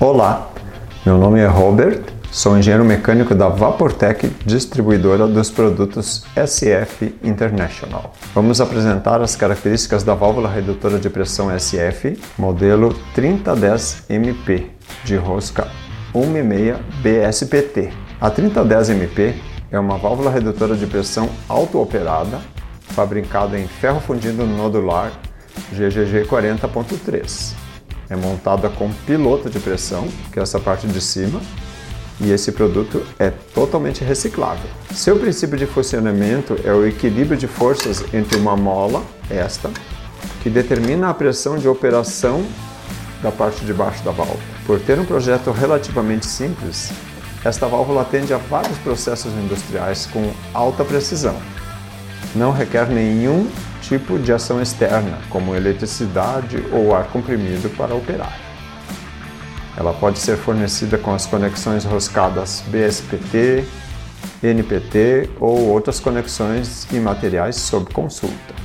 Olá, meu nome é Robert, sou engenheiro mecânico da Vaportec, distribuidora dos produtos SF International. Vamos apresentar as características da válvula redutora de pressão SF, modelo 3010MP, de rosca 1,6 BSPT. A 3010MP é uma válvula redutora de pressão auto-operada, fabricada em ferro fundido nodular GGG 40.3 é montada com piloto de pressão, que é essa parte de cima, e esse produto é totalmente reciclável. Seu princípio de funcionamento é o equilíbrio de forças entre uma mola, esta, que determina a pressão de operação da parte de baixo da válvula. Por ter um projeto relativamente simples, esta válvula atende a vários processos industriais com alta precisão. Não requer nenhum tipo de ação externa, como eletricidade ou ar comprimido, para operar. Ela pode ser fornecida com as conexões roscadas BSPT, NPT ou outras conexões e materiais sob consulta.